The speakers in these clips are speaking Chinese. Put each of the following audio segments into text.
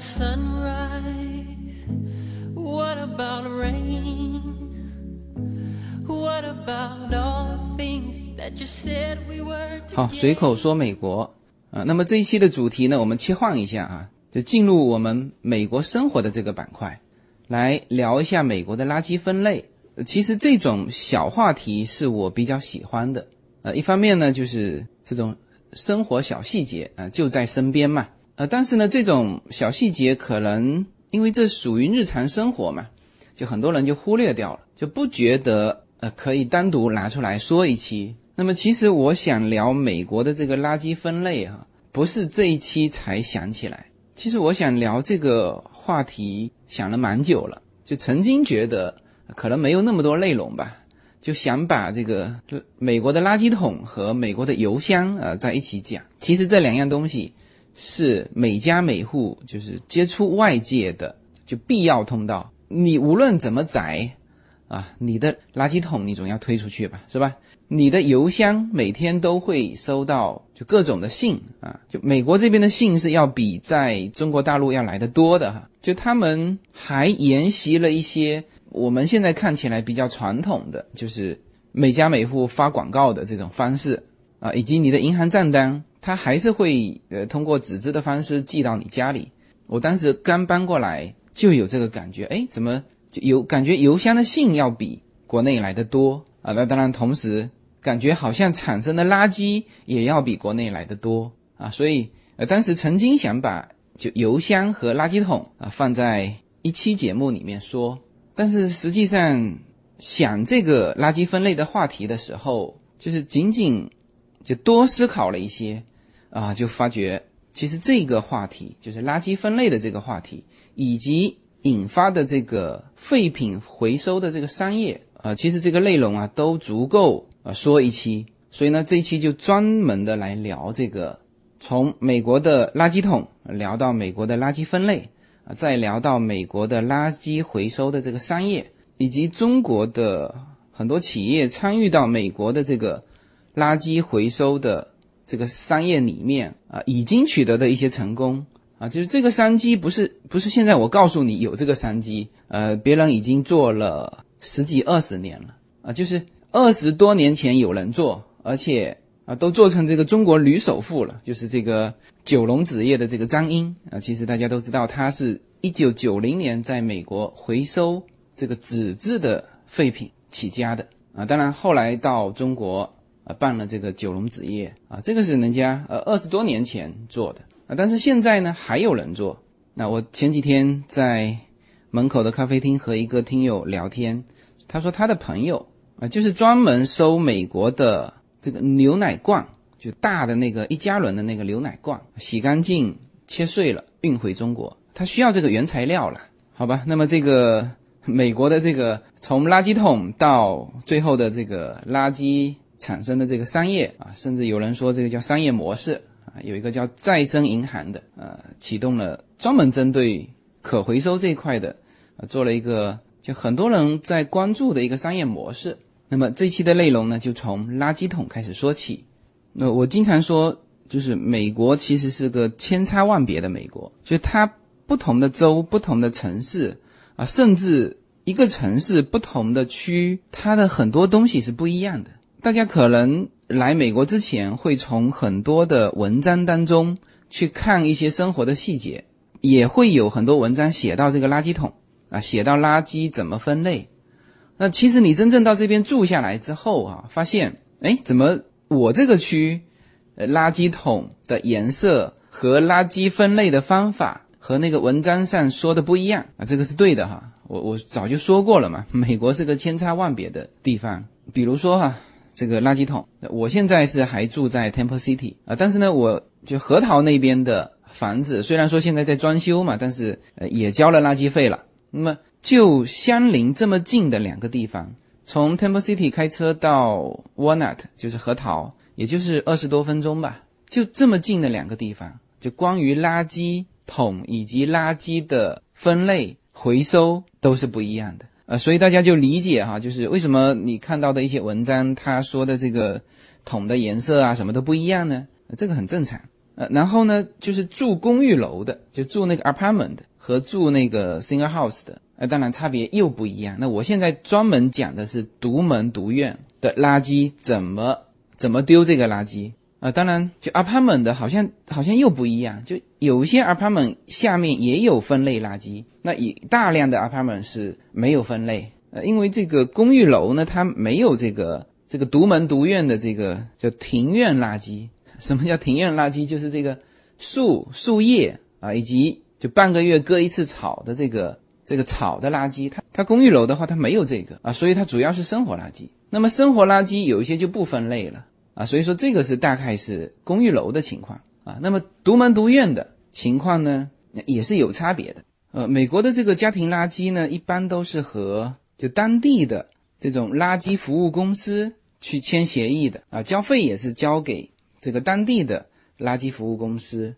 sunrise? What about rain? What about all the things that you said we were 好，随口说美国啊。那么这一期的主题呢，我们切换一下啊，就进入我们美国生活的这个板块，来聊一下美国的垃圾分类。其实这种小话题是我比较喜欢的。呃，一方面呢，就是这种生活小细节啊、就在身边嘛。呃，但是呢，这种小细节可能因为这属于日常生活嘛，就很多人就忽略掉了，就不觉得呃可以单独拿出来说一期。那么其实我想聊美国的这个垃圾分类啊，不是这一期才想起来。其实我想聊这个话题想了蛮久了，就曾经觉得可能没有那么多内容吧，就想把这个美国的垃圾桶和美国的邮箱啊、呃在一起讲。其实这两样东西是每家每户就是接触外界的就必要通道。你无论怎么宅啊，你的垃圾桶你总要推出去吧，是吧？你的邮箱每天都会收到就各种的信啊，就美国这边的信是要比在中国大陆要来的多的哈。就他们还沿袭了一些我们现在看起来比较传统的，就是每家每户发广告的这种方式啊，以及你的银行账单，它还是会呃通过纸质的方式寄到你家里。我当时刚搬过来就有这个感觉，哎，怎么就有感觉邮箱的信要比国内来的多啊？那当然，同时感觉好像产生的垃圾也要比国内来的多啊。所以呃，当时曾经想把就邮箱和垃圾桶啊放在一期节目里面说，但是实际上想这个垃圾分类的话题的时候，就是仅仅就多思考了一些啊，就发觉其实这个话题就是垃圾分类的这个话题，以及引发的这个废品回收的这个商业啊，其实这个内容啊都足够啊说一期。所以呢，这一期就专门的来聊这个，从美国的垃圾桶聊到美国的垃圾分类啊，再聊到美国的垃圾回收的这个商业，以及中国的很多企业参与到美国的这个垃圾回收的这个商业里面啊，已经取得的一些成功啊，就是这个商机不是不是现在我告诉你有这个商机，呃，别人已经做了十几二十年了啊，就是二十多年前有人做，而且啊都做成这个中国女首富了，就是这个九龙纸业的这个张英啊，其实大家都知道，他是一九九零年在美国回收这个纸质的废品起家的啊，当然后来到中国。办了这个九龙纸业啊，这个是人家呃二十多年前做的啊，但是现在呢还有人做。那我前几天在门口的咖啡厅和一个听友聊天，他说他的朋友啊，就是专门收美国的这个牛奶罐，就大的那个一加仑的那个牛奶罐，洗干净切碎了运回中国，他需要这个原材料了，好吧？那么这个美国的这个从垃圾桶到最后的这个垃圾。产生的这个商业啊，甚至有人说这个叫商业模式啊，有一个叫再生银行的，呃，启动了专门针对可回收这一块的，啊，做了一个就很多人在关注的一个商业模式。那么这期的内容呢，就从垃圾桶开始说起。那我经常说，就是美国其实是个千差万别的美国，就它不同的州、不同的城市啊，甚至一个城市不同的区，它的很多东西是不一样的。大家可能来美国之前会从很多的文章当中去看一些生活的细节，也会有很多文章写到这个垃圾桶啊，写到垃圾怎么分类。那其实你真正到这边住下来之后啊，发现哎，怎么我这个区，呃，垃圾桶的颜色和垃圾分类的方法和那个文章上说的不一样啊？这个是对的哈，我我早就说过了嘛，美国是个千差万别的地方，比如说哈。这个垃圾桶，我现在是还住在 Temple City 啊，但是呢，我就核桃那边的房子，虽然说现在在装修嘛，但是呃也交了垃圾费了。那么就相邻这么近的两个地方，从 Temple City 开车到 Walnut 就是核桃，也就是二十多分钟吧，就这么近的两个地方，就关于垃圾桶以及垃圾的分类回收都是不一样的。呃，所以大家就理解哈，就是为什么你看到的一些文章，他说的这个桶的颜色啊，什么都不一样呢？这个很正常呃，然后呢，就是住公寓楼的，就住那个 apartment 和住那个 single house 的，呃，当然差别又不一样。那我现在专门讲的是独门独院的垃圾怎么怎么丢这个垃圾啊、当然，就 apartment 的好像好像又不一样，就有一些 apartment 下面也有分类垃圾，那也大量的 apartment 是没有分类，呃，因为这个公寓楼呢，它没有这个这个独门独院的这个叫庭院垃圾。什么叫庭院垃圾？就是这个树树叶啊，以及就半个月割一次草的这个这个草的垃圾。它它公寓楼的话，它没有这个啊，所以它主要是生活垃圾。那么生活垃圾有一些就不分类了啊，所以说这个是大概是公寓楼的情况啊。那么独门独院的情况呢，也是有差别的。呃，美国的这个家庭垃圾呢，一般都是和就当地的这种垃圾服务公司去签协议的啊，交费也是交给这个当地的垃圾服务公司。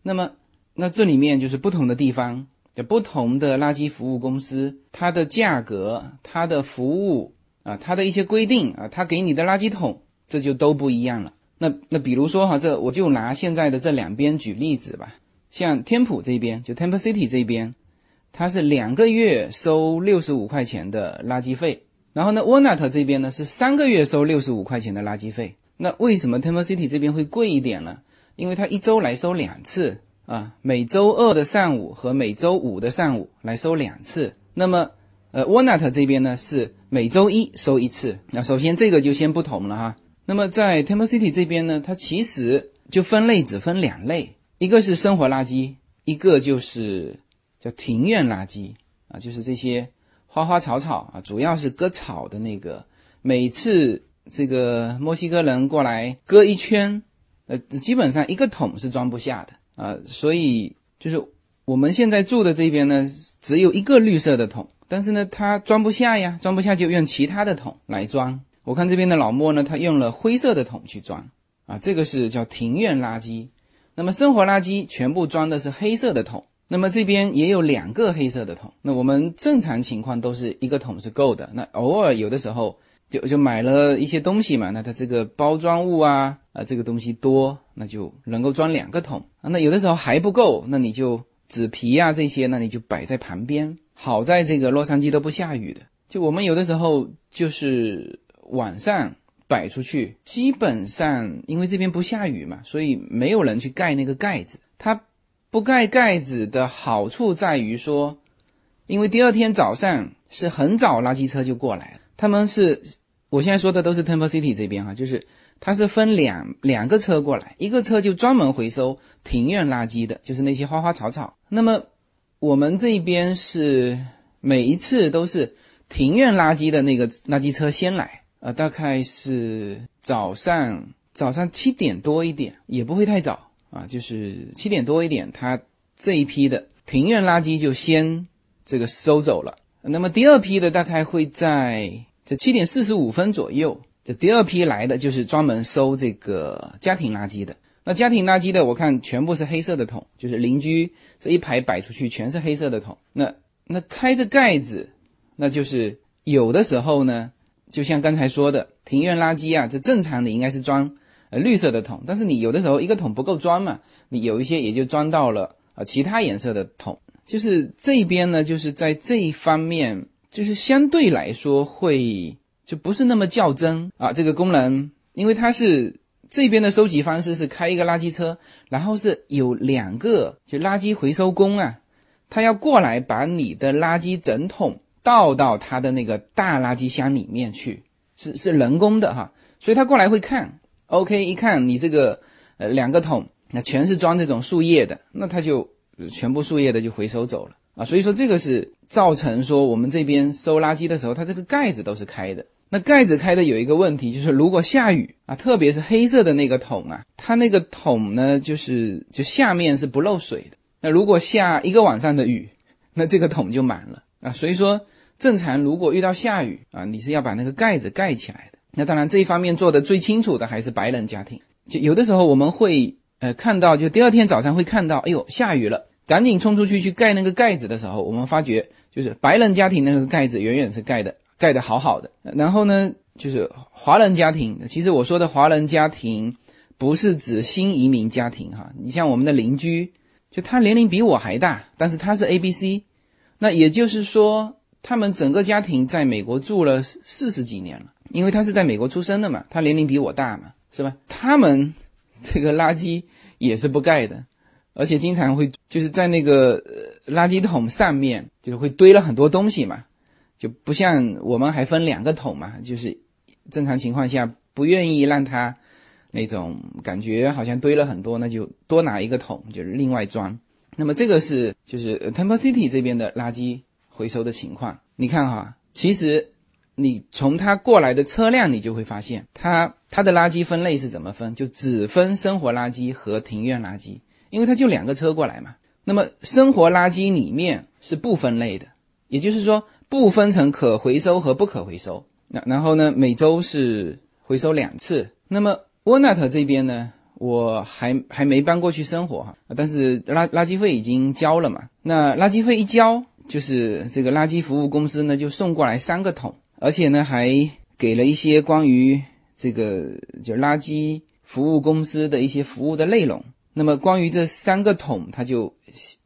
那么，那这里面就是不同的地方，就不同的垃圾服务公司，它的价格、它的服务啊、它的一些规定啊，它给你的垃圾桶这就都不一样了。那那比如说哈，这我就拿现在的这两边举例子吧。像天普这边，就 Temple City 这边，它是两个月收六十五块钱的垃圾费，然后呢，Walnut 这边呢是三个月收六十五块钱的垃圾费。那为什么 Temple City 这边会贵一点呢？因为它一周来收两次啊，每周二的上午和每周五的上午来收两次。那么，呃，Walnut 这边呢是每周一收一次。那首先这个就先不同了哈。那么在 Temple City 这边呢，它其实就分类只分两类，一个是生活垃圾，一个就是叫庭院垃圾啊，就是这些花花草草啊，主要是割草的那个。每次这个墨西哥人过来割一圈，呃，基本上一个桶是装不下的啊，所以就是我们现在住的这边呢，只有一个绿色的桶，但是呢，它装不下呀，装不下就用其他的桶来装。我看这边的老莫呢，他用了灰色的桶去装啊，这个是叫庭院垃圾。那么生活垃圾全部装的是黑色的桶，那么这边也有两个黑色的桶。那我们正常情况都是一个桶是够的，那偶尔有的时候就就买了一些东西嘛，那它这个包装物啊啊这个东西多，那就能够装两个桶。那有的时候还不够，那你就纸皮啊这些，那你就摆在旁边。好在这个洛杉矶都不下雨的，就我们有的时候就是晚上摆出去，基本上因为这边不下雨嘛，所以没有人去盖那个盖子。它不盖盖子的好处在于说，因为第二天早上是很早垃圾车就过来了，他们是我现在说的都是 Temple City 这边哈，就是它是分两两个车过来，一个车就专门回收庭院垃圾的，就是那些花花草草。那么我们这边是每一次都是庭院垃圾的那个垃圾车先来，呃，大概是早上早上七点多一点，也不会太早啊，就是七点多一点，它这一批的庭院垃圾就先这个收走了。那么第二批的大概会在这七点四十五分左右，这第二批来的就是专门收这个家庭垃圾的。那家庭垃圾的，我看全部是黑色的桶，就是邻居这一排摆出去全是黑色的桶。那那开着盖子，那就是有的时候呢，就像刚才说的，庭院垃圾啊，这正常的应该是装呃绿色的桶，但是你有的时候一个桶不够装嘛，你有一些也就装到了啊其他颜色的桶。就是这边呢，就是在这一方面，就是相对来说会就不是那么较真啊。这个功能，因为它是。这边的收集方式是开一个垃圾车，然后是有两个就垃圾回收工啊，他要过来把你的垃圾整桶倒到他的那个大垃圾箱里面去，是是人工的哈，所以他过来会看，OK，一看你这个呃两个桶，那全是装这种树叶的，那他就全部树叶的就回收走了啊，所以说这个是造成说我们这边收垃圾的时候，它这个盖子都是开的。那盖子开的有一个问题，就是如果下雨啊，特别是黑色的那个桶啊，它那个桶呢，就是就下面是不漏水的。那如果下一个晚上的雨，那这个桶就满了啊。所以说，正常如果遇到下雨啊，你是要把那个盖子盖起来的。那当然这一方面做的最清楚的还是白人家庭。就有的时候我们会呃看到，就第二天早上会看到，哎呦下雨了，赶紧冲出去去盖那个盖子的时候，我们发觉就是白人家庭那个盖子远远是盖的。盖得好好的，然后呢，就是华人家庭。其实我说的华人家庭，不是指新移民家庭哈。你像我们的邻居，就他年龄比我还大，但是他是 A B C，那也就是说，他们整个家庭在美国住了四十几年了，因为他是在美国出生的嘛，他年龄比我大嘛，是吧？他们这个垃圾也是不盖的，而且经常会就是在那个垃圾桶上面就是会堆了很多东西嘛，就不像我们还分两个桶嘛，就是正常情况下不愿意让他那种感觉好像堆了很多，那就多拿一个桶，就是另外装。那么这个是就是 Temple City 这边的垃圾回收的情况。你看哈，其实你从它过来的车辆，你就会发现它它的垃圾分类是怎么分，就只分生活垃圾和庭院垃圾，因为它就两个车过来嘛。那么生活垃圾里面是不分类的，也就是说不分成可回收和不可回收。那然后呢，每周是回收两次。那么沃纳特这边呢？我还还没搬过去生活哈，但是垃垃圾费已经交了嘛。那垃圾费一交，就是这个垃圾服务公司呢就送过来三个桶，而且呢还给了一些关于这个就垃圾服务公司的一些服务的内容。那么关于这三个桶，他就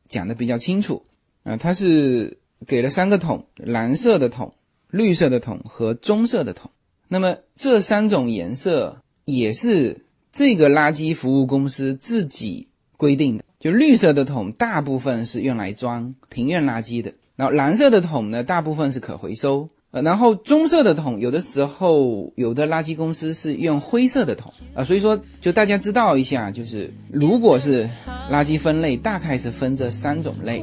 讲的比较清楚啊，他是给了三个桶，蓝色的桶、绿色的桶和棕色的桶。那么这三种颜色也是。这个垃圾服务公司自己规定的，就绿色的桶大部分是用来装庭院垃圾的，然后蓝色的桶呢大部分是可回收，呃，然后棕色的桶有的时候有的垃圾公司是用灰色的桶啊，所以说就大家知道一下，就是如果是垃圾分类，大概是分这三种类。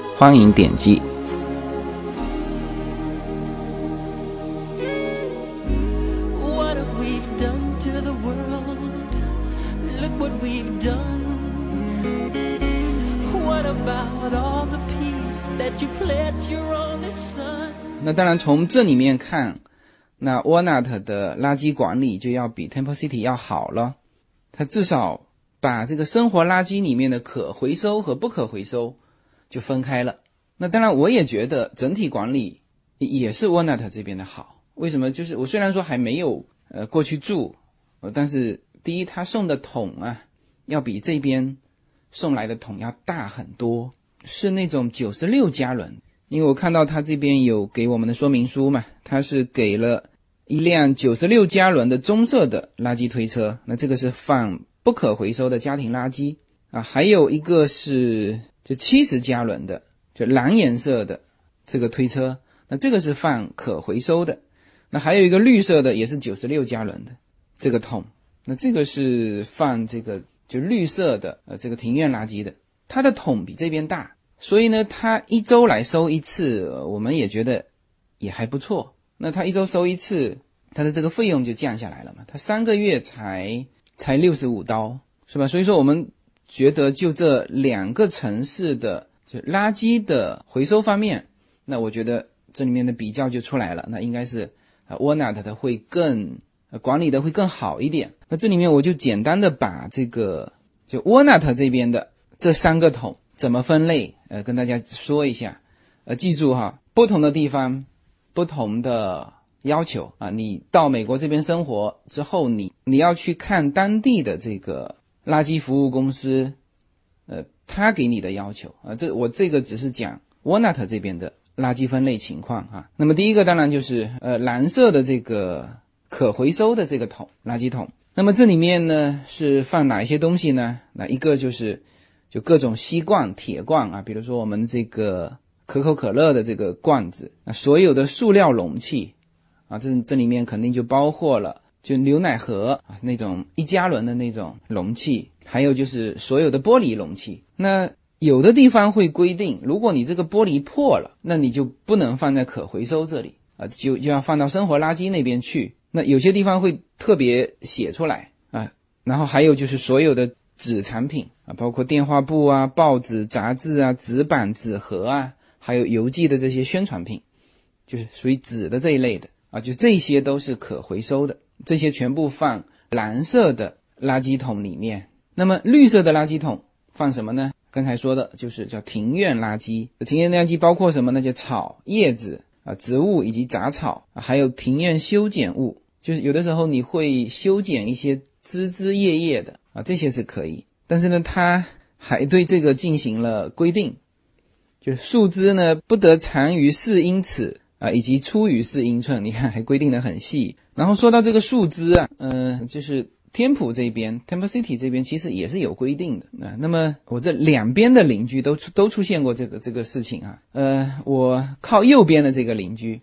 欢迎点击。那当然，从这里面看，那 Walnut 的垃圾管理就要比 Temple City 要好了。它至少把这个生活垃圾里面的可回收和不可回收就分开了。那当然，我也觉得整体管理也是沃纳特这边的好。为什么？就是我虽然说还没有呃过去住，呃，但是第一，他送的桶啊，要比这边送来的桶要大很多，是那种九十六加仑。因为我看到他这边有给我们的说明书嘛，他是给了一辆九十六加仑的棕色的垃圾推车，那这个是放不可回收的家庭垃圾啊，还有一个是就七十加仑的就蓝颜色的这个推车，那这个是放可回收的，那还有一个绿色的也是九十六加仑的这个桶，那这个是放这个就绿色的呃这个庭院垃圾的，它的桶比这边大。所以呢，它一周来收一次，我们也觉得也还不错。那它一周收一次，它的这个费用就降下来了嘛。它三个月才才六十五刀，是吧？所以说我们觉得就这两个城市的就垃圾的回收方面，那我觉得这里面的比较就出来了。那应该是啊，Walnut 的会更管理的会更好一点。那这里面我就简单的把这个就 Walnut 这边的这三个桶。怎么分类？呃，跟大家说一下，呃，记住哈，不同的地方，不同的要求啊。你到美国这边生活之后，你你要去看当地的这个垃圾服务公司，呃，他给你的要求啊。这我这个只是讲 Walnut 这边的垃圾分类情况哈。那么第一个当然就是呃蓝色的这个可回收的这个桶垃圾桶。那么这里面呢是放哪一些东西呢？那一个就是。就各种锡罐、铁罐啊，比如说我们这个可口可乐的这个罐子，那所有的塑料容器啊，这这里面肯定就包括了就牛奶盒啊那种一加仑的那种容器，还有就是所有的玻璃容器。那有的地方会规定，如果你这个玻璃破了，那你就不能放在可回收这里啊，就就要放到生活垃圾那边去。那有些地方会特别写出来啊。然后还有就是所有的纸产品啊，包括电话簿啊、报纸、杂志啊、纸板、纸盒啊，还有邮寄的这些宣传品，就是属于纸的这一类的啊，就这些都是可回收的。这些全部放蓝色的垃圾桶里面。那么绿色的垃圾桶放什么呢？刚才说的就是叫庭院垃圾。庭院垃圾包括什么呢？就草、叶子啊、植物以及杂草，还有庭院修剪物。就是有的时候你会修剪一些枝枝叶叶的啊，这些是可以。但是呢，它还对这个进行了规定，就树枝呢不得长于四英尺啊，以及粗于四英寸。你看还规定的很细。然后说到这个树枝啊，嗯，就是。天普这边，Temple City 这边其实也是有规定的啊。那么我这两边的邻居都出都出现过这个这个事情啊。呃，我靠右边的这个邻居，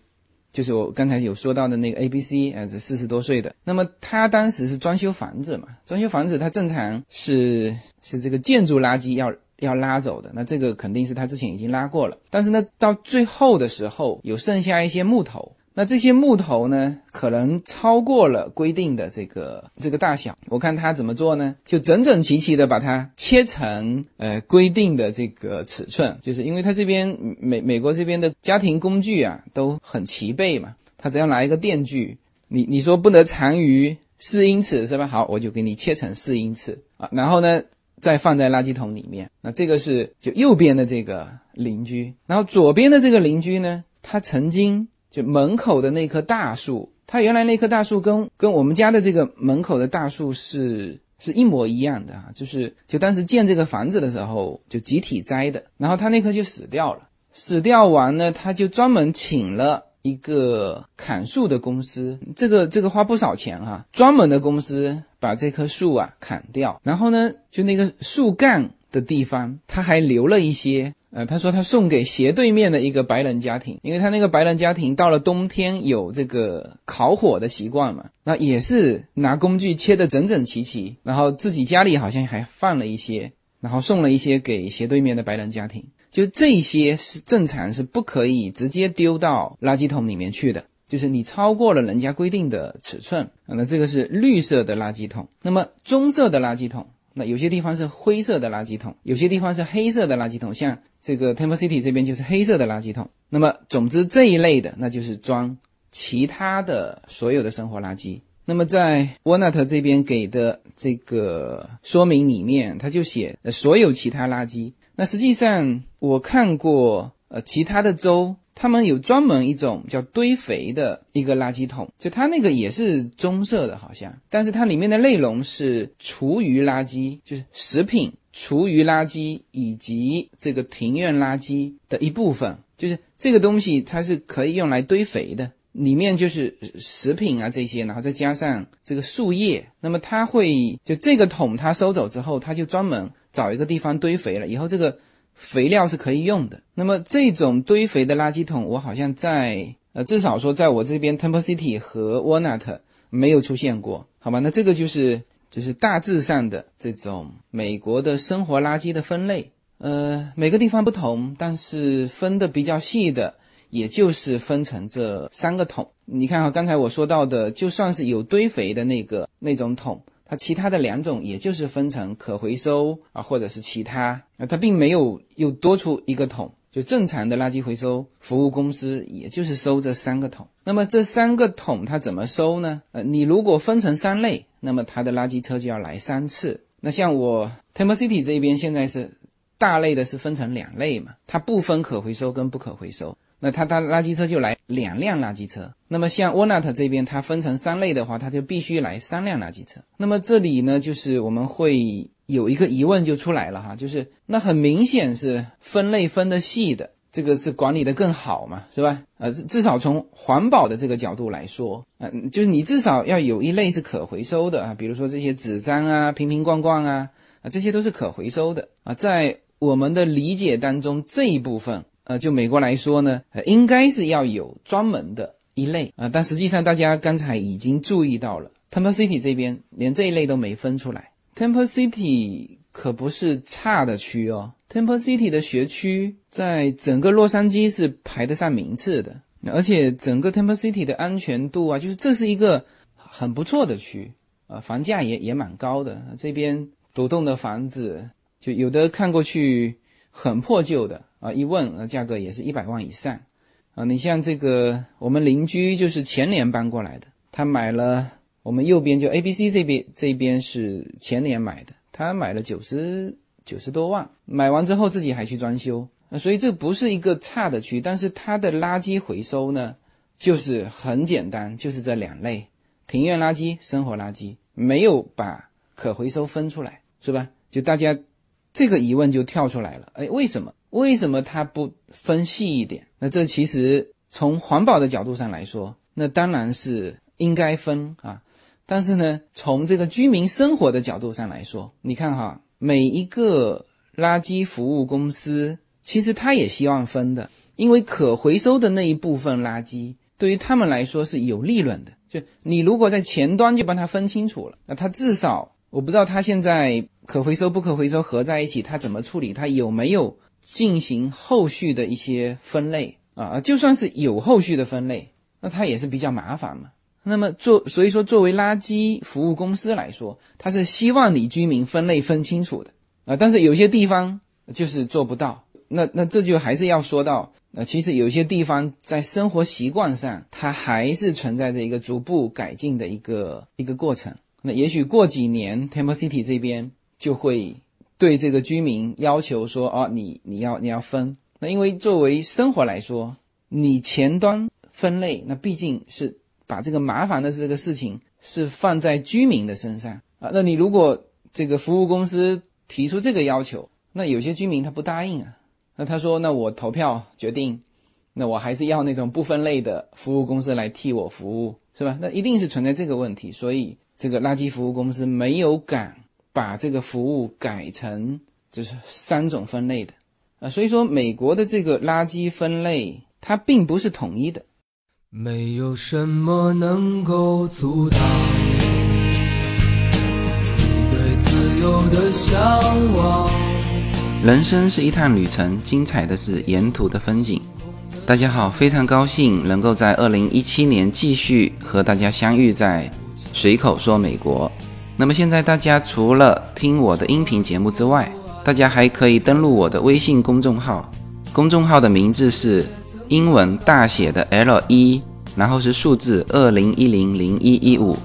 就是我刚才有说到的那个 A B C，呃，这四十多岁的。那么他当时是装修房子嘛，装修房子他正常是是这个建筑垃圾要要拉走的，那这个肯定是他之前已经拉过了。但是呢，到最后的时候有剩下一些木头。那这些木头呢，可能超过了规定的这个这个大小。我看他怎么做呢？就整整齐齐的把它切成呃规定的这个尺寸，就是因为他这边美美国这边的家庭工具啊都很齐备嘛，他只要拿一个电锯，你你说不能长于四英尺是吧？好，我就给你切成四英尺啊，然后呢再放在垃圾桶里面。那这个是就右边的这个邻居，然后左边的这个邻居呢，他曾经。就门口的那棵大树，他原来那棵大树跟跟我们家的这个门口的大树是是一模一样的啊，就是就当时建这个房子的时候就集体栽的，然后他那棵就死掉了，死掉完呢，他就专门请了一个砍树的公司，这个这个花不少钱哈，专门的公司把这棵树啊砍掉，然后呢，就那个树干的地方，他还留了一些。呃，他说他送给斜对面的一个白人家庭，因为他那个白人家庭到了冬天有这个烤火的习惯嘛，那也是拿工具切的整整齐齐，然后自己家里好像还放了一些，然后送了一些给斜对面的白人家庭，就这些是正常是不可以直接丢到垃圾桶里面去的，就是你超过了人家规定的尺寸，那这个是绿色的垃圾桶，那么棕色的垃圾桶。那有些地方是灰色的垃圾桶，有些地方是黑色的垃圾桶，像这个 Temple City 这边就是黑色的垃圾桶。那么，总之这一类的，那就是装其他的所有的生活垃圾。那么在 Walnut 这边给的这个说明里面，他就写所有其他垃圾。那实际上我看过，呃，其他的州。他们有专门一种叫堆肥的一个垃圾桶，就它那个也是棕色的，好像，但是它里面的内容是厨余垃圾，就是食品、厨余垃圾以及这个庭院垃圾的一部分，就是这个东西它是可以用来堆肥的，里面就是食品啊这些，然后再加上这个树叶，那么它会就这个桶它收走之后，它就专门找一个地方堆肥了，以后这个。肥料是可以用的。那么这种堆肥的垃圾桶，我好像在呃，至少说在我这边 Temple City 和 Walnut 没有出现过，好吧？那这个就是就是大致上的这种美国的生活垃圾的分类。呃，每个地方不同，但是分的比较细的，也就是分成这三个桶。你看哈，刚才我说到的，就算是有堆肥的那个那种桶。它其他的两种，也就是分成可回收啊，或者是其他啊，它并没有又多出一个桶。就正常的垃圾回收服务公司，也就是收这三个桶。那么这三个桶它怎么收呢？呃，你如果分成三类，那么它的垃圾车就要来三次。那像我 Temple City 这边现在是大类的是分成两类嘛，它不分可回收跟不可回收。那它它垃圾车就来两辆垃圾车。那么像沃纳特这边，它分成三类的话，它就必须来三辆垃圾车。那么这里呢，就是我们会有一个疑问就出来了哈，就是那很明显是分类分的细的，这个是管理的更好嘛，是吧？呃，至少从环保的这个角度来说，嗯，就是你至少要有一类是可回收的啊，比如说这些纸张啊、瓶瓶罐罐啊，啊，这些都是可回收的啊，在我们的理解当中，这一部分。呃，就美国来说呢，呃，应该是要有专门的一类啊，但实际上大家刚才已经注意到了，Temple City 这边连这一类都没分出来。Temple City 可不是差的区哦，Temple City 的学区在整个洛杉矶是排得上名次的，而且整个 Temple City 的安全度啊，就是这是一个很不错的区，呃，房价也也蛮高的。这边独栋的房子，就有的看过去很破旧的啊，一问呃价格也是一百万以上啊。你像这个我们邻居就是前年搬过来的，他买了。我们右边就 A、B、C 这边这边是前年买的，他买了九十九十多万，买完之后自己还去装修，啊所以这不是一个差的区，但是它的垃圾回收呢，就是很简单，就是这两类：庭院垃圾、生活垃圾，没有把可回收分出来，是吧？就大家这个疑问就跳出来了，哎，为什么？为什么它不分细一点？那这其实从环保的角度上来说，那当然是应该分啊。但是呢，从这个居民生活的角度上来说，你看哈，每一个垃圾服务公司其实他也希望分的，因为可回收的那一部分垃圾对于他们来说是有利润的。就你如果在前端就帮他分清楚了，那他至少我不知道他现在可回收不可回收合在一起，他怎么处理，他有没有进行后续的一些分类啊？就算是有后续的分类，那它也是比较麻烦嘛。那么做，所以说作为垃圾服务公司来说，它是希望你居民分类分清楚的啊。但是有些地方就是做不到，那那这就还是要说到，呃，其实有些地方在生活习惯上，它还是存在着一个逐步改进的一个一个过程。那也许过几年，Temple City 这边就会对这个居民要求说，哦，你你要你要分。那因为作为生活来说，你前端分类，那毕竟是。把这个麻烦的这个事情是放在居民的身上啊，那你如果这个服务公司提出这个要求，那有些居民他不答应啊，那他说那我投票决定，那我还是要那种不分类的服务公司来替我服务，是吧？那一定是存在这个问题，所以这个垃圾服务公司没有敢把这个服务改成就是三种分类的啊，所以说美国的这个垃圾分类它并不是统一的。没有什么能够阻挡你对自由的向往。人生是一趟旅程，精彩的是沿途的风景。大家好，非常高兴能够在二零一七年继续和大家相遇在随口说美国。那么现在大家除了听我的音频节目之外，大家还可以登录我的微信公众号，公众号的名字是。英文大写的 L 一，然后是数字二零一零零一一五，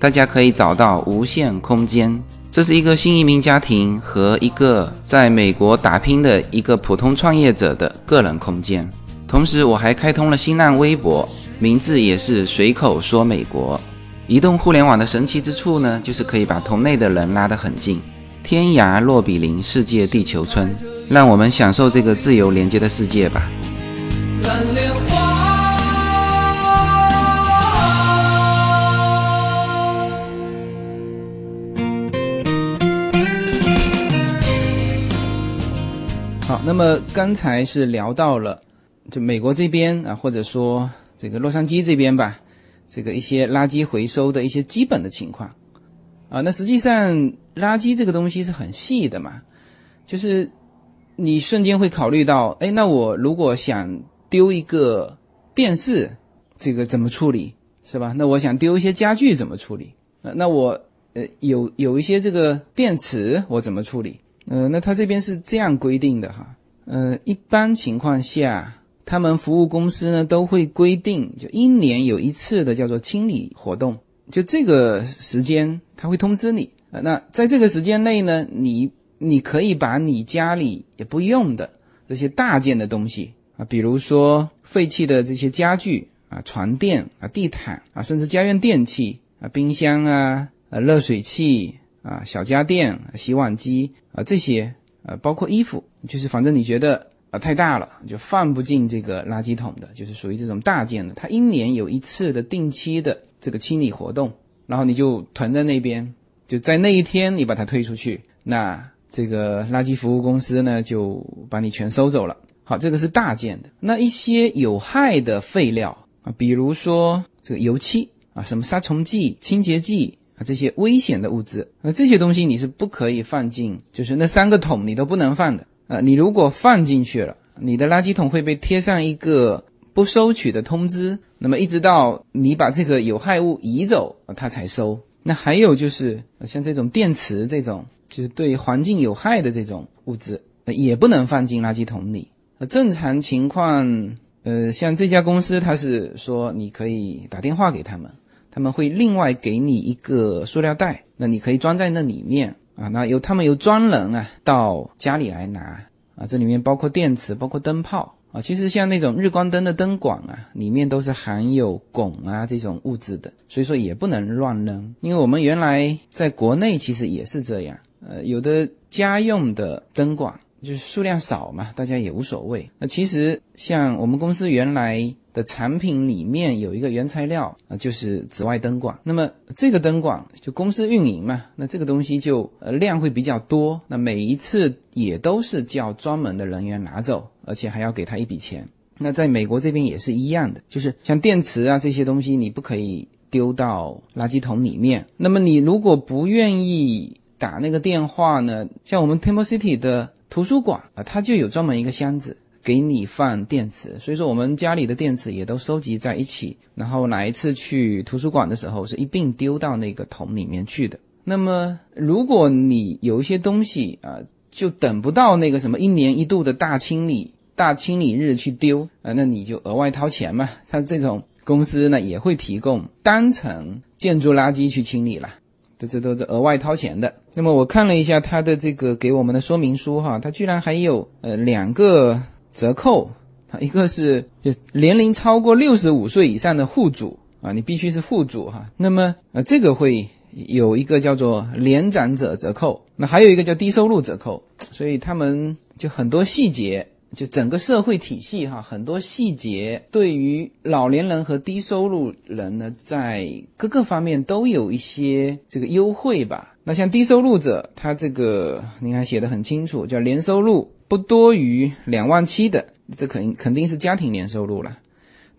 大家可以找到无限空间。这是一个新移民家庭和一个在美国打拼的一个普通创业者的个人空间。同时，我还开通了新浪微博，名字也是随口说美国。移动互联网的神奇之处呢，就是可以把同类的人拉得很近，天涯若比邻，世界地球村。让我们享受这个自由连接的世界吧。好，那么刚才是聊到了，就美国这边啊，或者说这个洛杉矶这边吧，这个一些垃圾回收的一些基本的情况啊。那实际上，垃圾这个东西是很细的嘛，就是你瞬间会考虑到，哎，那我如果想。丢一个电视，这个怎么处理是吧？那我想丢一些家具怎么处理？那那我呃有有一些这个电池我怎么处理？呃，那他这边是这样规定的哈。呃，一般情况下，他们服务公司呢都会规定，就一年有一次的叫做清理活动，就这个时间他会通知你。那在这个时间内呢，你你可以把你家里也不用的这些大件的东西。啊，比如说废弃的这些家具啊、床垫啊、地毯啊，甚至家用电器啊、冰箱啊、呃热水器啊、小家电、洗碗机啊这些啊，包括衣服，就是反正你觉得太大了，就放不进这个垃圾桶的，就是属于这种大件的。它一年有一次的定期的这个清理活动，然后你就囤在那边，就在那一天你把它推出去，那这个垃圾服务公司呢就把你全收走了。好，这个是大件的。那一些有害的废料啊，比如说这个油漆啊，什么杀虫剂、清洁剂啊这些危险的物质，那这些东西你是不可以放进，就是那三个桶你都不能放的呃。你如果放进去了，你的垃圾桶会被贴上一个不收取的通知，那么一直到你把这个有害物移走，它才收。那还有就是像这种电池这种，就是对环境有害的这种物质，也不能放进垃圾桶里。正常情况，呃，像这家公司，它是说你可以打电话给他们。他们会另外给你一个塑料袋，那你可以装在那里面啊。那由他们由专人啊到家里来拿啊。这里面包括电池，包括灯泡啊。其实像那种日光灯的灯管啊，里面都是含有汞啊这种物质的，所以说也不能乱扔。因为我们原来在国内其实也是这样，呃，有的家用的灯管就是数量少嘛，大家也无所谓。那其实像我们公司原来。的产品里面有一个原材料啊，就是紫外灯管。那么这个灯管就公司运营嘛，那这个东西就呃量会比较多。那每一次也都是叫专门的人员拿走，而且还要给他一笔钱。那在美国这边也是一样的，就是像电池啊这些东西，你不可以丢到垃圾桶里面。那么你如果不愿意打那个电话呢，像我们 Temple City 的图书馆啊，它就有专门一个箱子。给你放电池，所以说我们家里的电池也都收集在一起，然后哪一次去图书馆的时候是一并丢到那个桶里面去的。那么如果你有一些东西啊，就等不到那个什么一年一度的大清理、大清理日去丢啊，那你就额外掏钱嘛。像这种公司呢，也会提供单层建筑垃圾去清理了，这这都是额外掏钱的。那么我看了一下他的这个给我们的说明书哈，他居然还有呃两个。折扣啊，一个是就年龄超过六十五岁以上的户主啊，你必须是户主哈。那么呃，这个会有一个叫做年长者折扣，那还有一个叫低收入折扣。所以他们就很多细节，就整个社会体系哈，很多细节对于老年人和低收入人呢，在各个方面都有一些这个优惠吧。那像低收入者，他这个你看写的很清楚，叫年收入。不多于两万七的，这肯肯定是家庭年收入了。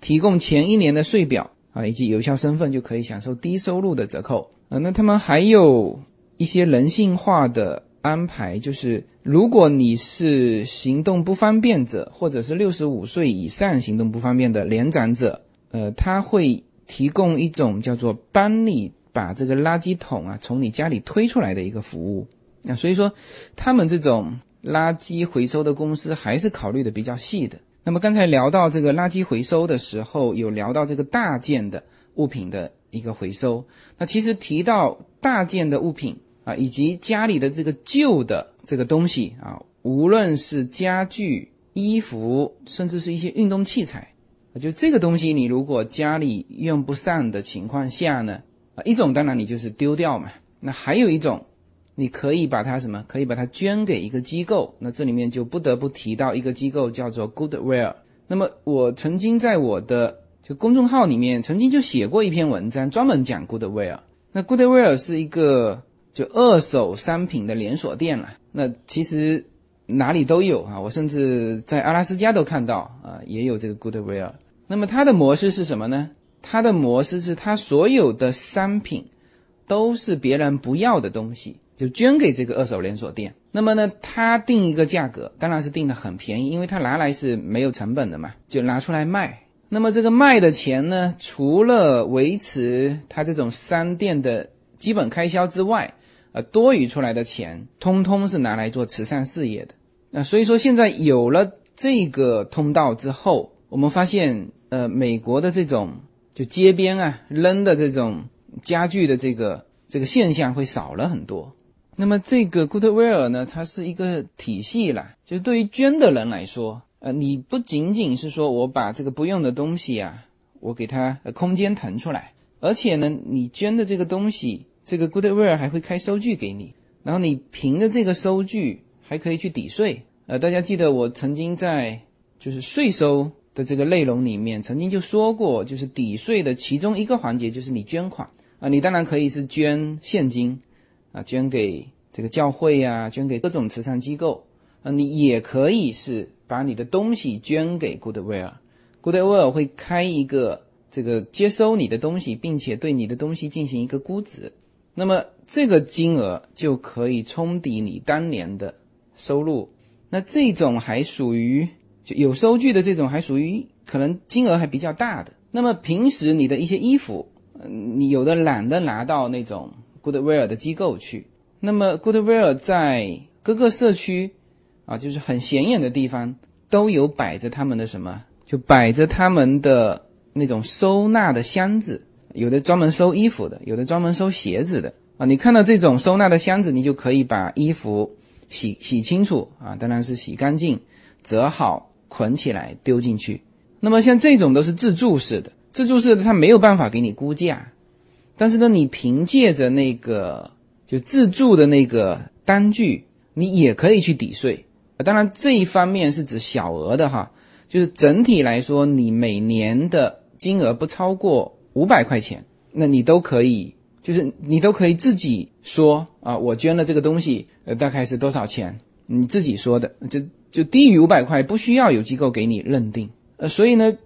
提供前一年的税表啊，以及有效身份就可以享受低收入的折扣啊。那他们还有一些人性化的安排，就是如果你是行动不方便者，或者是六十五岁以上行动不方便的年长者，呃，他会提供一种叫做帮你把这个垃圾桶啊从你家里推出来的一个服务。那所以说，他们这种。垃圾回收的公司还是考虑的比较细的。那么刚才聊到这个垃圾回收的时候，有聊到这个大件的物品的一个回收。那其实提到大件的物品啊，以及家里的这个旧的这个东西啊，无论是家具、衣服，甚至是一些运动器材，就这个东西，你如果家里用不上的情况下呢，啊，一种当然你就是丢掉嘛。那还有一种。你可以把它什么？可以把它捐给一个机构。那这里面就不得不提到一个机构，叫做 Goodwill。那么我曾经在我的就公众号里面曾经就写过一篇文章，专门讲 Goodwill。那 Goodwill 是一个就二手商品的连锁店了。那其实哪里都有啊，我甚至在阿拉斯加都看到啊，也有这个 Goodwill。那么它的模式是什么呢？它的模式是它所有的商品都是别人不要的东西。就捐给这个二手连锁店，那么呢，他定一个价格，当然是定的很便宜，因为他拿来是没有成本的嘛，就拿出来卖。那么这个卖的钱呢，除了维持他这种商店的基本开销之外，呃，多余出来的钱，通通是拿来做慈善事业的。那所以说，现在有了这个通道之后，我们发现，呃，美国的这种就街边啊扔的这种家具的这个这个现象会少了很多。那么这个 Goodwill 呢，它是一个体系啦，就是对于捐的人来说，呃，你不仅仅是说我把这个不用的东西啊，我给它呃空间腾出来，而且呢，你捐的这个东西，这个 Goodwill 还会开收据给你，然后你凭着这个收据还可以去抵税。呃，大家记得我曾经在就是税收的这个内容里面曾经就说过，就是抵税的其中一个环节就是你捐款啊，你当然可以是捐现金。啊，捐给这个教会呀，捐给各种慈善机构啊，你也可以是把你的东西捐给 Goodwill，Goodwill 会开一个这个接收你的东西，并且对你的东西进行一个估值，那么这个金额就可以冲抵你当年的收入。那这种还属于就有收据的这种，还属于可能金额还比较大的。那么平时你的一些衣服，嗯你有的懒得拿到那种 Goodwill 的机构去，那么 Goodwill 在各个社区啊，就是很显眼的地方都有摆着他们的什么，就摆着他们的。那种收纳的箱子，有的专门收衣服的，有的专门收鞋子的啊。你看到这种收纳的箱子，你就可以把衣服洗洗清楚啊，当然是洗干净，折好，捆起来丢进去。那么像这种都是自助式的，自助式的它没有办法给你估价，但是呢，你凭借着那个就自助的那个单据，你也可以去抵税。当然这一方面是指小额的哈，就是整体来说，你每年的。金额不超过五百块钱，那你都可以，就是你都可以自己说啊，我捐了这个东西，呃，大概是多少钱？你自己说的，就就低于五百块，不需要有机构给你认定。呃，所以呢，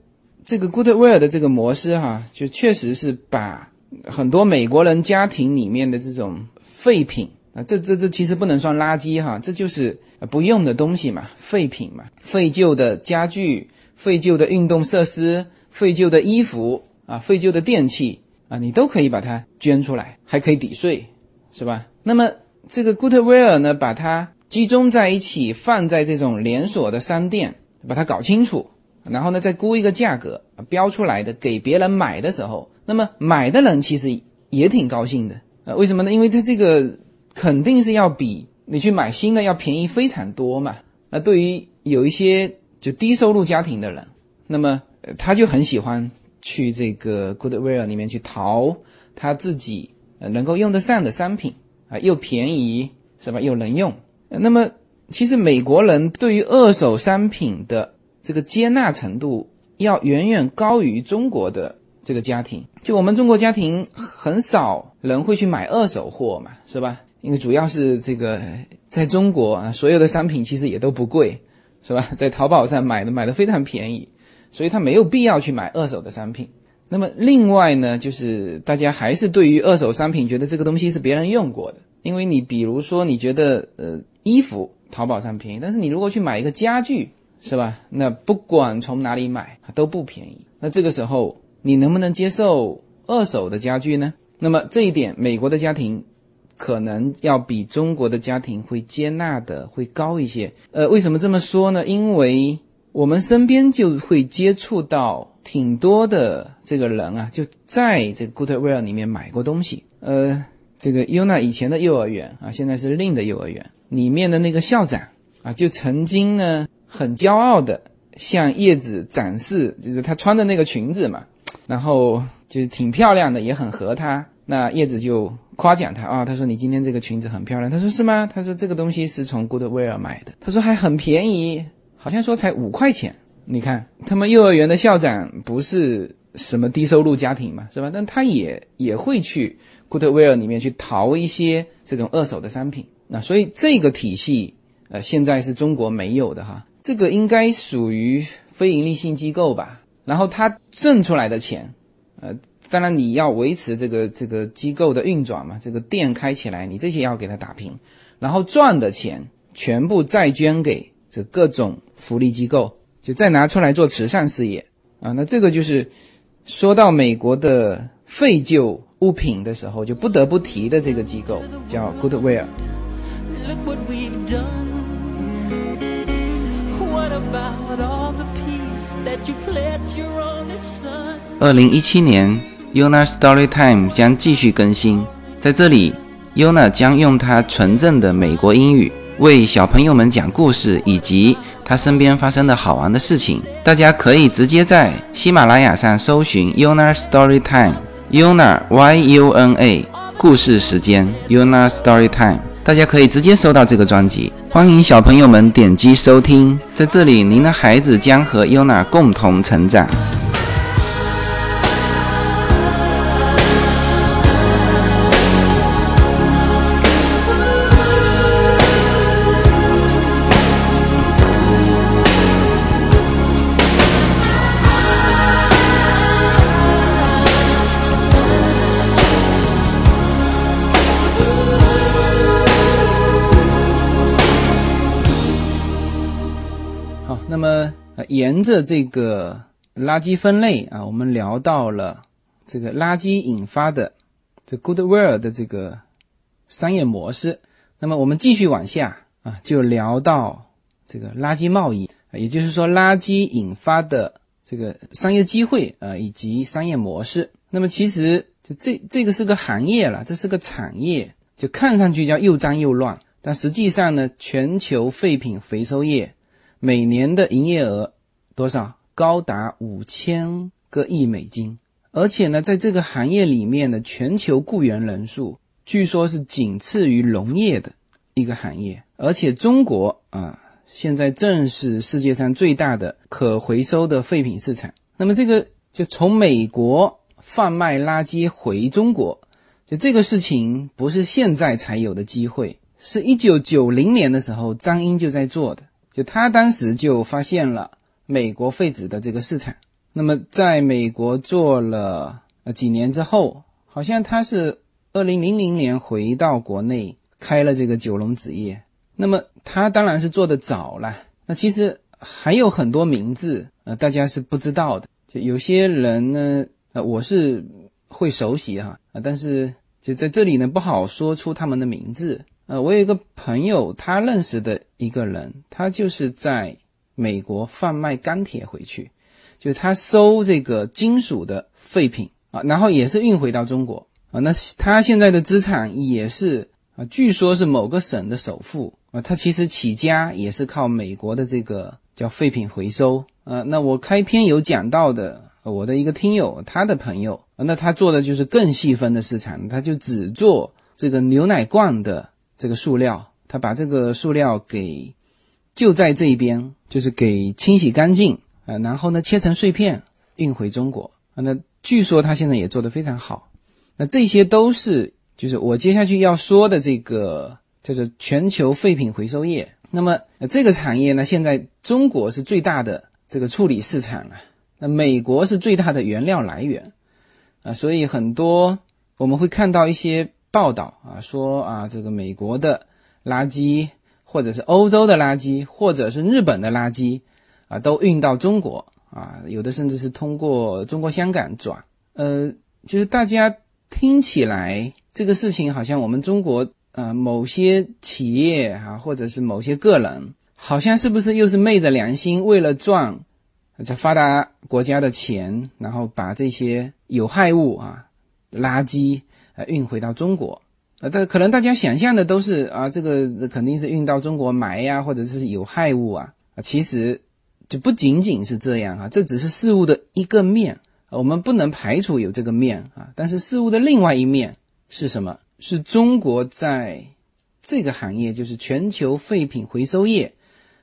这个 Goodwill 的这个模式哈，就确实是把很多美国人家庭里面的这种废品啊，这这这其实不能算垃圾哈，这就是不用的东西嘛，废品嘛，废旧的家具，废旧的运动设施。废旧的衣服啊，废旧的电器啊，你都可以把它捐出来，还可以抵税，是吧？那么这个 Goodwill 呢，把它集中在一起，放在这种连锁的商店，把它搞清楚，然后呢，再估一个价格，标出来的给别人买的时候，那么买的人其实也挺高兴的呃。为什么呢？因为他这个肯定是要比你去买新的要便宜非常多嘛。那对于有一些就低收入家庭的人，那么。他就很喜欢去这个 Goodwill 里面去淘他自己能够用得上的商品啊，又便宜是吧？又能用。那么其实美国人对于二手商品的这个接纳程度要远远高于中国的这个家庭。就我们中国家庭很少人会去买二手货嘛，是吧？因为主要是这个在中国啊，所有的商品其实也都不贵，是吧？在淘宝上买的买的非常便宜。所以他没有必要去买二手的商品。那么另外呢，就是大家还是对于二手商品觉得这个东西是别人用过的。因为你比如说你觉得呃衣服淘宝上便宜，但是你如果去买一个家具，是吧？那不管从哪里买都不便宜。那这个时候你能不能接受二手的家具呢？那么这一点美国的家庭可能要比中国的家庭会接纳的会高一些。呃，为什么这么说呢？因为我们身边就会接触到挺多的这个人啊，就在这个 Goodwill 里面买过东西。呃，这个 Yuna 以前的幼儿园啊，现在是另的幼儿园里面的那个校长啊，就曾经呢很骄傲的向叶子展示，就是他穿的那个裙子嘛，然后就是挺漂亮的，也很合她。那叶子就夸奖她啊，她说你今天这个裙子很漂亮。她说是吗？她说这个东西是从 Goodwill 买的。她说还很便宜。好像说才五块钱，你看他们幼儿园的校长不是什么低收入家庭嘛，是吧？但他也也会去 Goodwill 里面去淘一些这种二手的商品，那所以这个体系呃现在是中国没有的哈，这个应该属于非盈利性机构吧？然后他挣出来的钱，呃，当然你要维持这个这个机构的运转嘛，这个店开起来，你这些要给他打平，然后赚的钱全部再捐给这各种。福利机构就再拿出来做慈善事业啊，那这个就是说到美国的废旧物品的时候，就不得不提的这个机构叫 Goodwill。二零一七年，Yuna Storytime 将继续更新，在这里，Yuna 将用她纯正的美国英语为小朋友们讲故事，以及。他身边发生的好玩的事情，大家可以直接在喜马拉雅上搜寻 Yuna Story Time，Yuna Y U N A，故事时间。Yuna Story Time，大家可以直接收到这个专辑。欢迎小朋友们点击收听，在这里，您的孩子将和 Yuna 共同成长。沿着这个垃圾分类啊，我们聊到了这个垃圾引发的这 Goodwill 的这个商业模式。那么我们继续往下啊，就聊到这个垃圾贸易，也就是说垃圾引发的这个商业机会啊，以及商业模式。那么其实就这这个是个行业了，这是个产业，就看上去叫又脏又乱，但实际上呢，全球废品回收业每年的营业额多少？高达五千个亿美金，而且呢，在这个行业里面的全球雇员人数。据说，是仅次于农业的一个行业，而且中国啊，现在正是世界上最大的可回收的废品市场。那么，这个就从美国贩卖垃圾回中国，就这个事情不是现在才有的机会，是一九九零年的时候，张英就在做的。就他当时就发现了美国废纸的这个市场。那么，在美国做了呃几年之后，好像他是。二零零零年回到国内开了这个九龙纸业，那么他当然是做的早了。那其实还有很多名字，呃，大家是不知道的。就有些人呢，呃，我是会熟悉哈，啊，但是就在这里呢不好说出他们的名字。呃，我有一个朋友，他认识的一个人，他就是在美国贩卖钢铁回去，就他收这个金属的废品啊，然后也是运回到中国。啊，那他现在的资产也是啊，据说是某个省的首富啊。他其实起家也是靠美国的这个叫废品回收啊。那我开篇有讲到的，我的一个听友，他的朋友，那他做的就是更细分的市场，他就只做这个牛奶罐的这个塑料，他把这个塑料给就在这边，就是给清洗干净啊，然后呢切成碎片运回中国啊。那据说他现在也做得非常好。那这些都是，就是我接下去要说的这个叫做全球废品回收业。那么这个产业呢，现在中国是最大的这个处理市场了，那美国是最大的原料来源啊，所以很多我们会看到一些报道啊，说啊这个美国的垃圾，或者是欧洲的垃圾，或者是日本的垃圾啊，都运到中国啊，有的甚至是通过中国香港转，呃，就是大家。听起来这个事情好像我们中国呃某些企业啊，或者是某些个人，好像是不是又是昧着良心，为了赚这发达国家的钱，然后把这些有害物啊、垃圾呃运回到中国？呃，但可能大家想象的都是啊，这个肯定是运到中国埋呀，或者是有害物啊啊，其实就不仅仅是这样啊，这只是事物的一个面。我们不能排除有这个面啊，但是事物的另外一面是什么？是中国在这个行业，就是全球废品回收业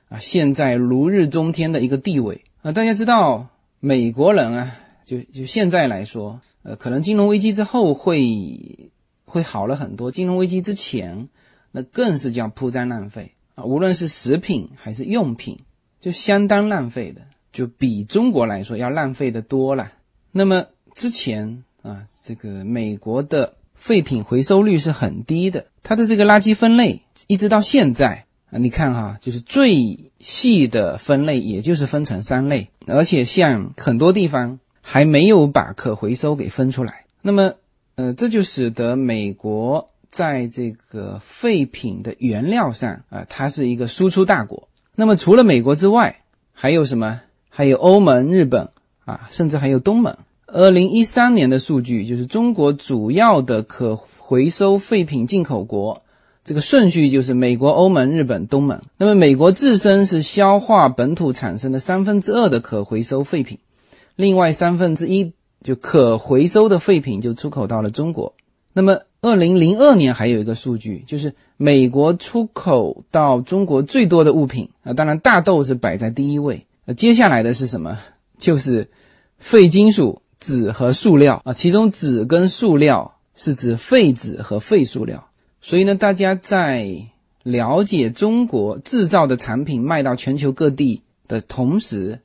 啊，现在如日中天的一个地位啊。大家知道，美国人啊，就就现在来说，呃，可能金融危机之后会会好了很多，金融危机之前那更是叫铺张浪费啊，无论是食品还是用品，就相当浪费的，就比中国来说要浪费的多了。那么之前啊，这个美国的废品回收率是很低的，它的这个垃圾分类一直到现在啊，你看哈，就是最细的分类也就是分成三类，而且像很多地方还没有把可回收给分出来。那么，呃，这就使得美国在这个废品的原料上啊，它是一个输出大国。那么除了美国之外，还有什么？还有欧盟、日本。啊，甚至还有东盟。二零一三年的数据就是中国主要的可回收废品进口国，这个顺序就是美国、欧盟、日本、东盟。那么美国自身是消化本土产生的三分之二的可回收废品，另外三分之一就可回收的废品就出口到了中国。那么二零零二年还有一个数据，就是美国出口到中国最多的物品啊，当然大豆是摆在第一位，那接下来的是什么？就是废金属、纸和塑料啊，其中纸跟塑料是指废纸和废塑料。所以呢，大家在了解中国制造的产品卖到全球各地的同时，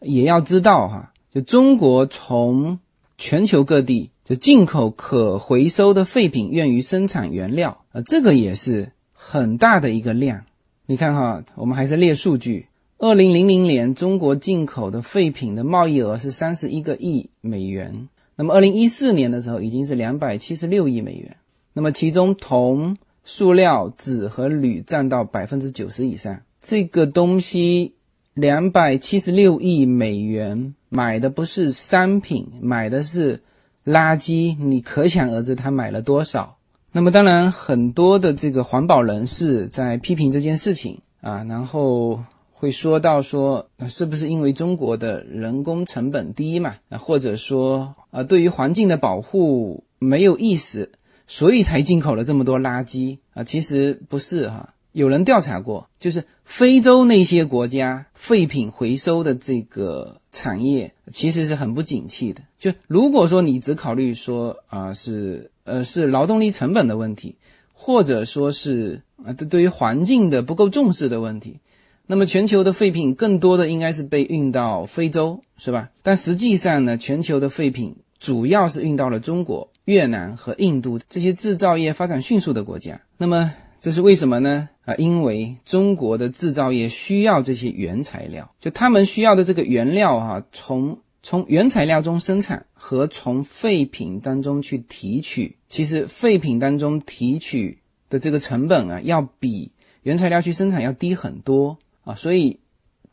也要知道哈，就中国从全球各地就进口可回收的废品，用于生产原料啊，这个也是很大的一个量。你看哈，我们还是列数据。二零零零年中国进口的废品的贸易额是三十一个亿美元，那么二零一四年的时候已经是两百七十六亿美元，那么其中铜、塑料、纸和铝占到百分之九十以上。这个东西两百七十六亿美元买的不是商品，买的是垃圾，你可想而知他买了多少。那么当然，很多的这个环保人士在批评这件事情啊，然后。会说到说，是不是因为中国的人工成本低嘛？啊，或者说啊，对于环境的保护没有意识，所以才进口了这么多垃圾啊？其实不是哈，有人调查过，就是非洲那些国家废品回收的这个产业其实是很不景气的。就如果说你只考虑说啊，是呃是劳动力成本的问题，或者说是啊对对于环境的不够重视的问题。那么全球的废品更多的应该是被运到非洲，是吧？但实际上呢，全球的废品主要是运到了中国、越南和印度这些制造业发展迅速的国家。那么这是为什么呢？啊，因为中国的制造业需要这些原材料，就他们需要的这个原料哈，从从原材料中生产和从废品当中去提取，其实废品当中提取的这个成本啊，要比原材料去生产要低很多。啊，所以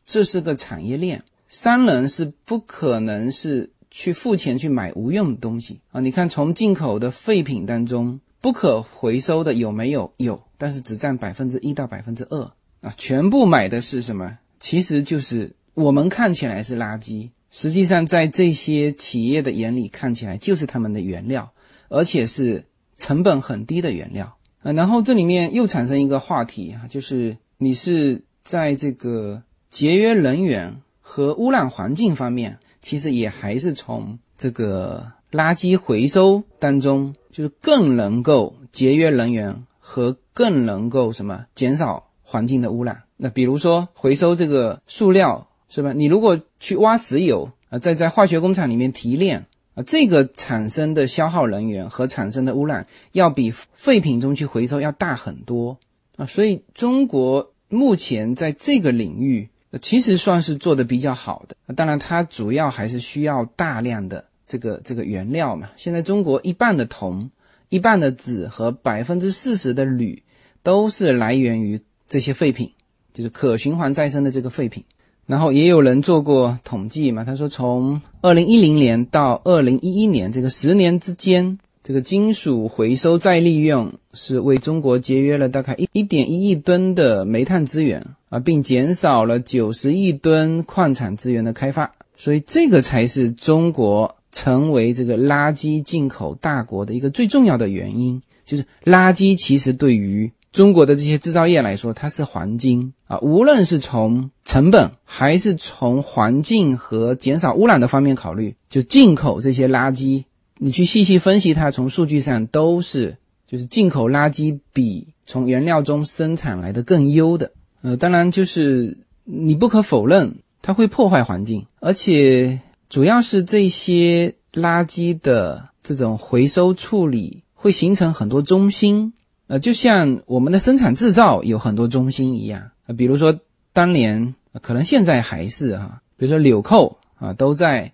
这是个产业链，商人是不可能是去付钱去买无用的东西啊。你看，从进口的废品当中，不可回收的有没有？有，但是只占百分之一到百分之二啊。全部买的是什么？其实就是我们看起来是垃圾，实际上在这些企业的眼里看起来就是他们的原料，而且是成本很低的原料啊。然后这里面又产生一个话题啊，就是你是。在这个节约能源和污染环境方面，其实也还是从这个垃圾回收当中，就是更能够节约能源和更能够什么减少环境的污染。那比如说回收这个塑料，是吧？你如果去挖石油啊，在在化学工厂里面提炼啊，这个产生的消耗能源和产生的污染，要比废品中去回收要大很多啊。所以中国。目前在这个领域，其实算是做的比较好的。当然，它主要还是需要大量的这个这个原料嘛。现在中国一半的铜、一半的纸和百分之四十的铝，都是来源于这些废品，就是可循环再生的这个废品。然后也有人做过统计嘛，他说从二零一零年到二零一一年这个十年之间。这个金属回收再利用是为中国节约了大概一一点一亿吨的煤炭资源啊，并减少了九十亿吨矿产资源的开发，所以这个才是中国成为这个垃圾进口大国的一个最重要的原因。就是垃圾其实对于中国的这些制造业来说，它是黄金啊，无论是从成本还是从环境和减少污染的方面考虑，就进口这些垃圾。你去细细分析它，从数据上都是，就是进口垃圾比从原料中生产来的更优的。呃，当然就是你不可否认，它会破坏环境，而且主要是这些垃圾的这种回收处理会形成很多中心，呃，就像我们的生产制造有很多中心一样啊。比如说当年，可能现在还是哈，比如说纽扣啊，都在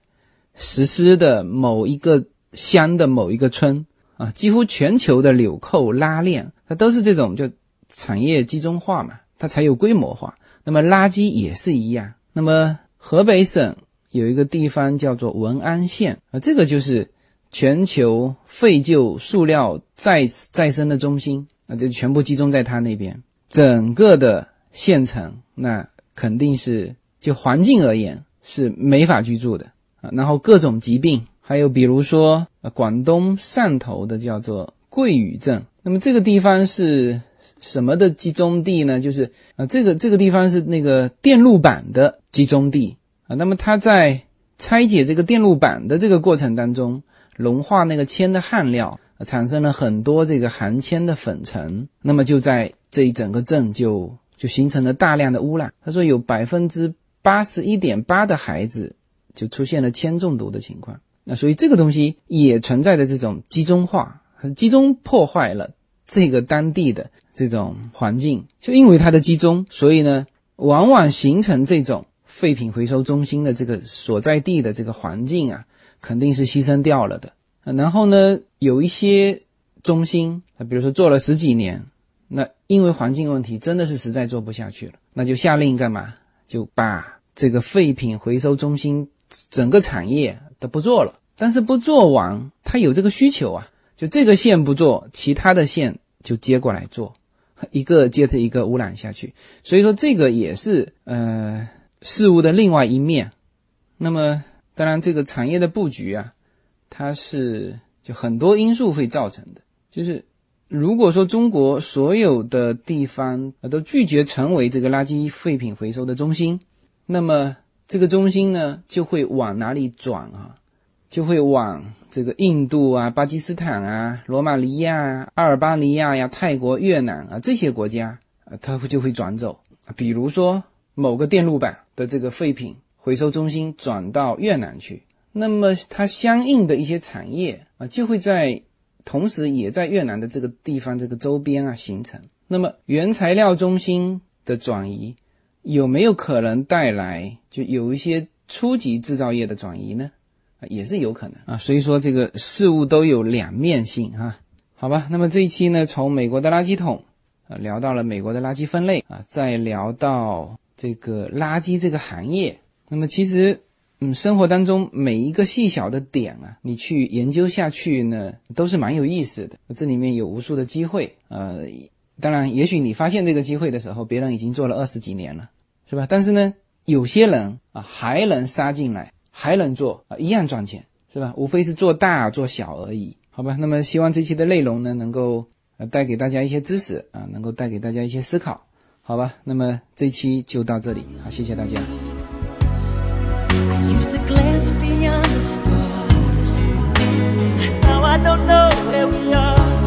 实施的某一个。乡的某一个村啊，几乎全球的纽扣拉链，它都是这种就产业集中化嘛，它才有规模化。那么垃圾也是一样。那么河北省有一个地方叫做文安县啊，这个就是全球废旧塑料再再生的中心，那就全部集中在它那边。整个的县城那肯定是就环境而言是没法居住的啊，然后各种疾病。还有比如说，呃，广东汕头的叫做桂屿镇，那么这个地方是什么的集中地呢？就是啊，这个这个地方是那个电路板的集中地啊。那么它在拆解这个电路板的这个过程当中，融化那个铅的焊料，产生了很多这个含铅的粉尘，那么就在这一整个镇就就形成了大量的污染。他说有百分之八十一点八的孩子就出现了铅中毒的情况。那所以这个东西也存在的这种集中化，集中破坏了这个当地的这种环境。就因为它的集中，所以呢，往往形成这种废品回收中心的这个所在地的这个环境啊，肯定是牺牲掉了的。然后呢，有一些中心啊，比如说做了十几年，那因为环境问题，真的是实在做不下去了，那就下令干嘛？就把这个废品回收中心整个产业都不做了。但是不做完，他有这个需求啊，就这个线不做，其他的线就接过来做。一个接着一个污染下去，所以说这个也是呃事物的另外一面。那么当然，这个产业的布局啊，它是就很多因素会造成的。就是如果说中国所有的地方啊都拒绝成为这个垃圾废品回收的中心，那么这个中心呢就会往哪里转啊？就会往。这个印度啊、巴基斯坦啊、罗马尼亚、阿尔巴尼亚呀、泰国、越南啊这些国家啊，它会就会转走。比如说某个电路板的这个废品回收中心转到越南去，那么它相应的一些产业啊，就会在同时也在越南的这个地方这个周边啊形成。那么原材料中心的转移有没有可能带来就有一些初级制造业的转移呢？也是有可能啊，所以说这个事物都有两面性啊，好吧。那么这一期呢，从美国的垃圾桶啊聊到了美国的垃圾分类啊，再聊到这个垃圾这个行业。那么其实，嗯，生活当中每一个细小的点啊，你去研究下去呢，都是蛮有意思的。这里面有无数的机会，呃，当然，也许你发现这个机会的时候，别人已经做了二十几年了，是吧？但是呢，有些人啊，还能杀进来。还能做啊，一样赚钱，是吧？无非是做大做小而已，好吧？那么希望这期的内容呢，能够呃带给大家一些知识啊，能够带给大家一些思考，好吧？那么这期就到这里，好，谢谢大家。I